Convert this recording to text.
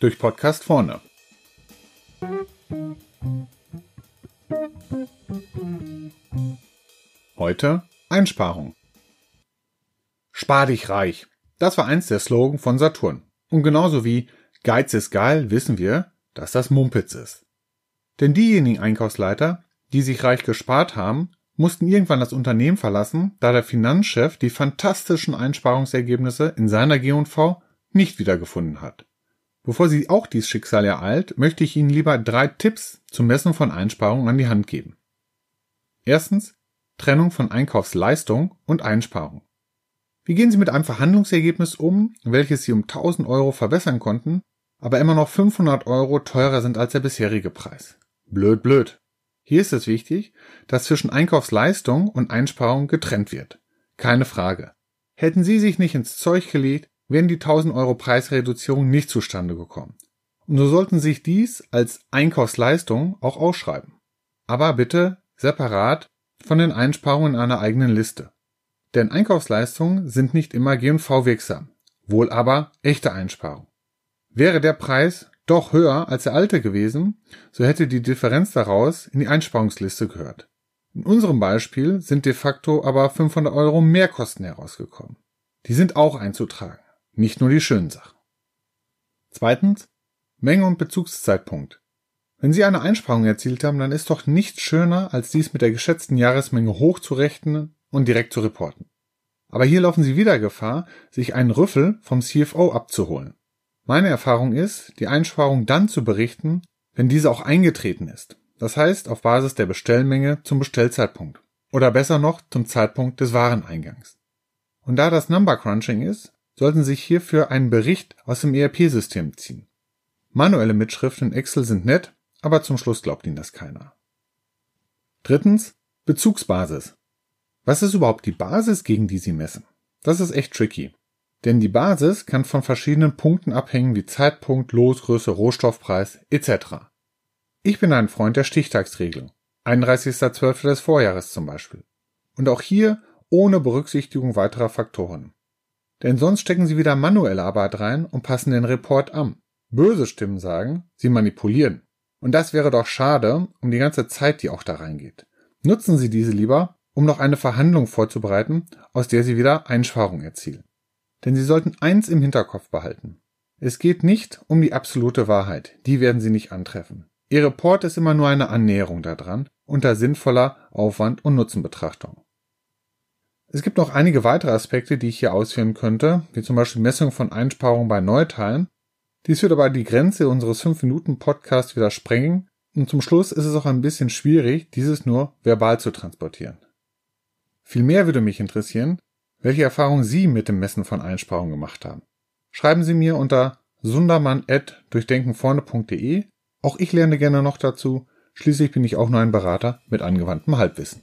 Durch Podcast vorne. Heute Einsparung. Spar dich reich. Das war eins der Slogan von Saturn. Und genauso wie Geiz ist geil, wissen wir, dass das Mumpitz ist. Denn diejenigen Einkaufsleiter, die sich reich gespart haben, mussten irgendwann das Unternehmen verlassen, da der Finanzchef die fantastischen Einsparungsergebnisse in seiner G&V nicht wiedergefunden hat. Bevor Sie auch dies Schicksal ereilt, möchte ich Ihnen lieber drei Tipps zum Messen von Einsparungen an die Hand geben. Erstens Trennung von Einkaufsleistung und Einsparung. Wie gehen Sie mit einem Verhandlungsergebnis um, welches Sie um 1000 Euro verbessern konnten, aber immer noch 500 Euro teurer sind als der bisherige Preis? Blöd, blöd. Hier ist es wichtig, dass zwischen Einkaufsleistung und Einsparung getrennt wird. Keine Frage. Hätten Sie sich nicht ins Zeug gelegt, wären die 1000 Euro Preisreduzierung nicht zustande gekommen. Und so sollten sich dies als Einkaufsleistung auch ausschreiben. Aber bitte separat von den Einsparungen in einer eigenen Liste. Denn Einkaufsleistungen sind nicht immer G&V wirksam, wohl aber echte Einsparung. Wäre der Preis doch höher als der alte gewesen, so hätte die Differenz daraus in die Einsparungsliste gehört. In unserem Beispiel sind de facto aber 500 Euro mehr Kosten herausgekommen. Die sind auch einzutragen, nicht nur die schönen Sachen. Zweitens, Menge und Bezugszeitpunkt. Wenn Sie eine Einsparung erzielt haben, dann ist doch nichts schöner, als dies mit der geschätzten Jahresmenge hochzurechnen und direkt zu reporten. Aber hier laufen Sie wieder Gefahr, sich einen Rüffel vom CFO abzuholen. Meine Erfahrung ist, die Einsparung dann zu berichten, wenn diese auch eingetreten ist. Das heißt, auf Basis der Bestellmenge zum Bestellzeitpunkt. Oder besser noch, zum Zeitpunkt des Wareneingangs. Und da das Number Crunching ist, sollten Sie sich hierfür einen Bericht aus dem ERP-System ziehen. Manuelle Mitschriften in Excel sind nett, aber zum Schluss glaubt Ihnen das keiner. Drittens, Bezugsbasis. Was ist überhaupt die Basis, gegen die Sie messen? Das ist echt tricky. Denn die Basis kann von verschiedenen Punkten abhängen wie Zeitpunkt, Losgröße, Rohstoffpreis etc. Ich bin ein Freund der Stichtagsregelung. 31.12. des Vorjahres zum Beispiel. Und auch hier ohne Berücksichtigung weiterer Faktoren. Denn sonst stecken Sie wieder manuelle Arbeit rein und passen den Report an. Böse Stimmen sagen, Sie manipulieren. Und das wäre doch schade um die ganze Zeit, die auch da reingeht. Nutzen Sie diese lieber, um noch eine Verhandlung vorzubereiten, aus der Sie wieder Einsparung erzielen. Denn Sie sollten eins im Hinterkopf behalten. Es geht nicht um die absolute Wahrheit, die werden Sie nicht antreffen. Ihr Report ist immer nur eine Annäherung daran unter sinnvoller Aufwand- und Nutzenbetrachtung. Es gibt noch einige weitere Aspekte, die ich hier ausführen könnte, wie zum Beispiel Messung von Einsparungen bei Neuteilen. Dies wird aber die Grenze unseres 5-Minuten-Podcasts wieder sprengen und zum Schluss ist es auch ein bisschen schwierig, dieses nur verbal zu transportieren. Vielmehr würde mich interessieren, welche Erfahrungen Sie mit dem Messen von Einsparungen gemacht haben. Schreiben Sie mir unter sundermann.durchdenkenvorne.de. Auch ich lerne gerne noch dazu. Schließlich bin ich auch nur ein Berater mit angewandtem Halbwissen.